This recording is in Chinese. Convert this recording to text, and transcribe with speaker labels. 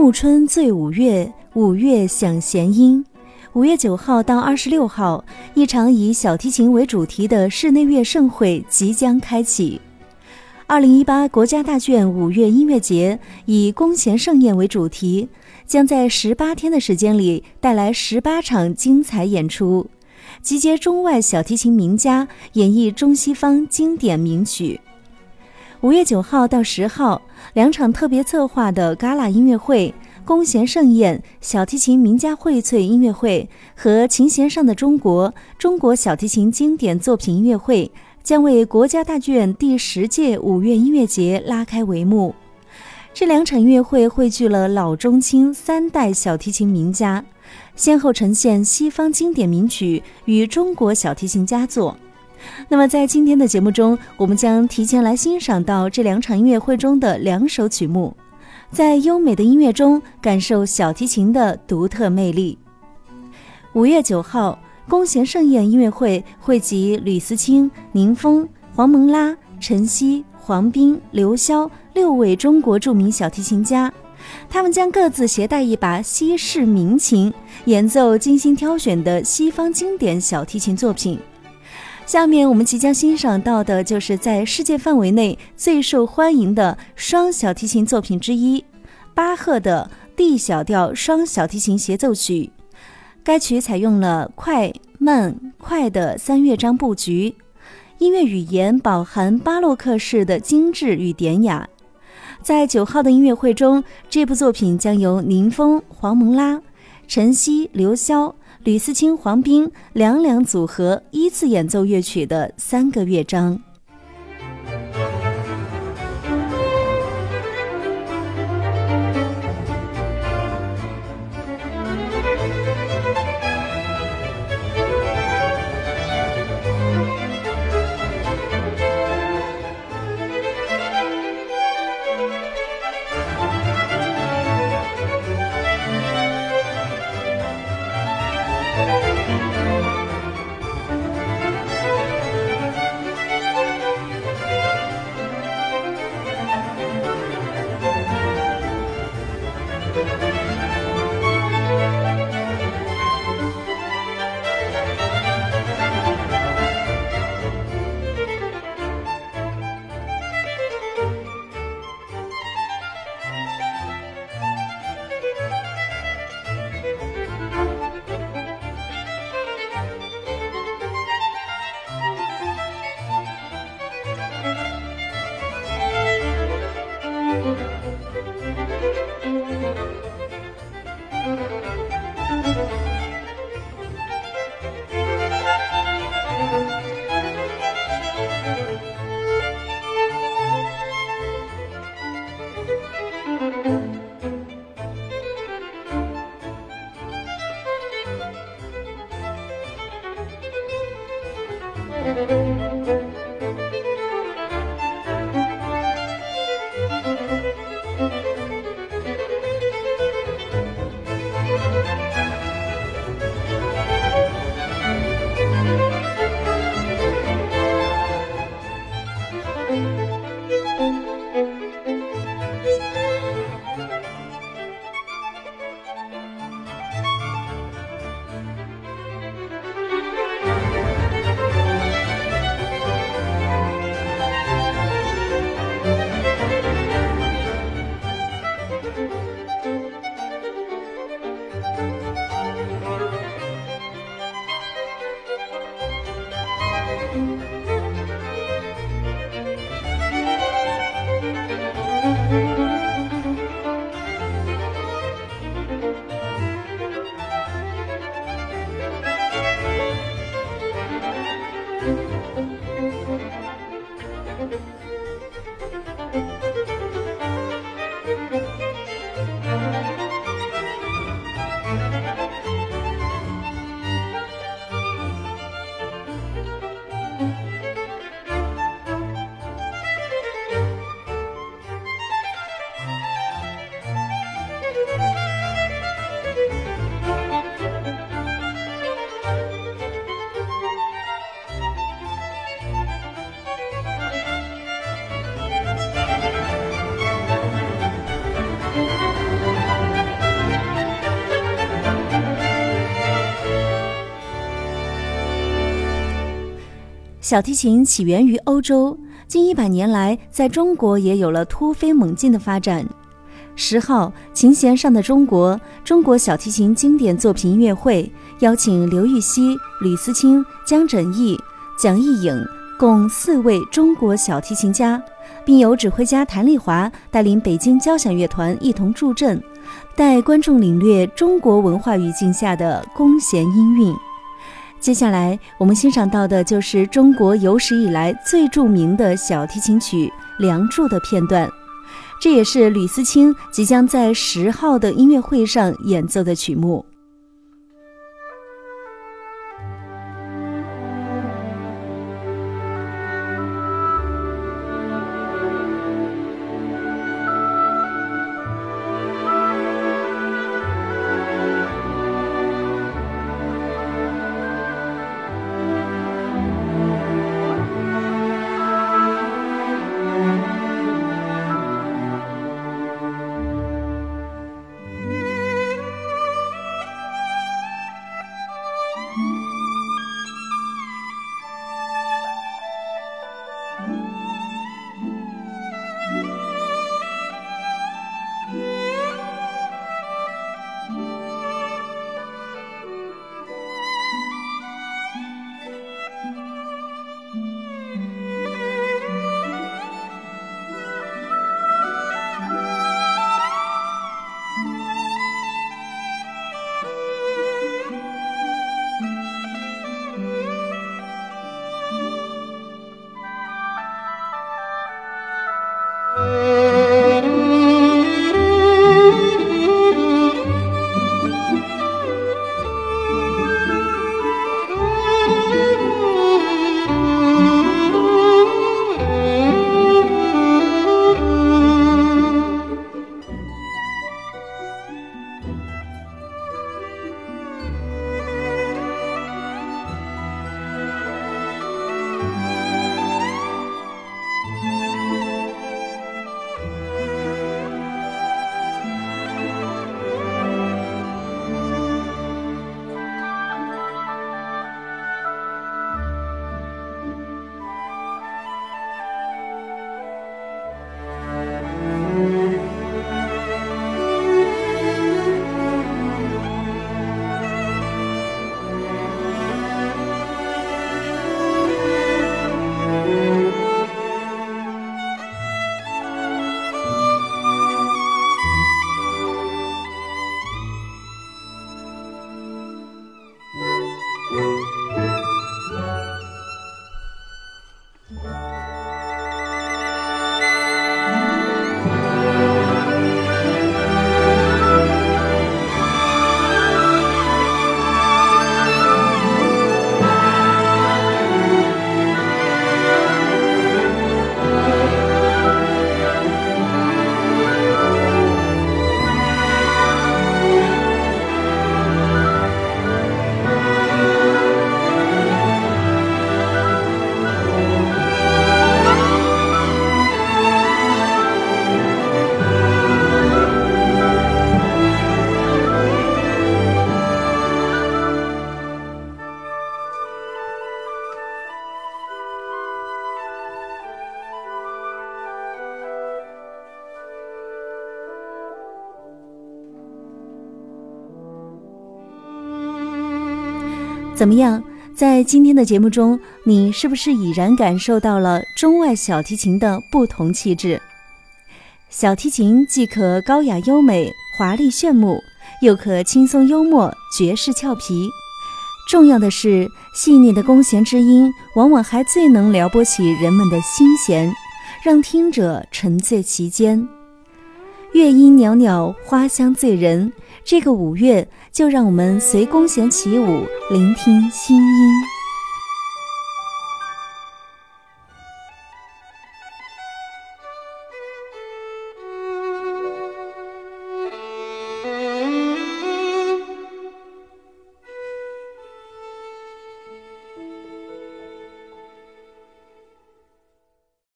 Speaker 1: 暮春醉五月，五月享弦音。五月九号到二十六号，一场以小提琴为主题的室内乐盛会即将开启。二零一八国家大剧院五月音乐节以弓弦盛宴为主题，将在十八天的时间里带来十八场精彩演出，集结中外小提琴名家演绎中西方经典名曲。五月九号到十号，两场特别策划的嘎啦音乐会。弓弦盛宴、小提琴名家荟萃音乐会和琴弦上的中国中国小提琴经典作品音乐会将为国家大剧院第十届五月音乐节拉开帷幕。这两场音乐会汇聚了老中青三代小提琴名家，先后呈现西方经典名曲与中国小提琴佳作。那么，在今天的节目中，我们将提前来欣赏到这两场音乐会中的两首曲目。在优美的音乐中感受小提琴的独特魅力。五月九号，弓弦盛宴音乐会汇集吕思清、宁峰、黄蒙拉、陈曦、黄斌、刘潇六位中国著名小提琴家，他们将各自携带一把西式民琴，演奏精心挑选的西方经典小提琴作品。下面我们即将欣赏到的就是在世界范围内最受欢迎的双小提琴作品之一——巴赫的 D 小调双小提琴协奏曲。该曲采用了快慢快的三乐章布局，音乐语言饱含巴洛克式的精致与典雅。在九号的音乐会中，这部作品将由宁峰、黄蒙拉、陈曦、刘潇。吕思清、黄斌两两组合依次演奏乐曲的三个乐章。小提琴起源于欧洲，近一百年来在中国也有了突飞猛进的发展。十号，琴弦上的中国中国小提琴经典作品音乐会邀请刘禹锡、吕思清、江振义、蒋义颖共四位中国小提琴家，并由指挥家谭丽华带领北京交响乐团一同助阵，带观众领略中国文化语境下的弓弦音韵。接下来我们欣赏到的就是中国有史以来最著名的小提琴曲《梁祝》的片段，这也是吕思清即将在十号的音乐会上演奏的曲目。怎么样？在今天的节目中，你是不是已然感受到了中外小提琴的不同气质？小提琴既可高雅优美、华丽炫目，又可轻松幽默、绝世俏皮。重要的是，细腻的弓弦之音，往往还最能撩拨起人们的心弦，让听者沉醉其间。月音袅袅，花香醉人。这个五月，就让我们随弓弦起舞，聆听心音。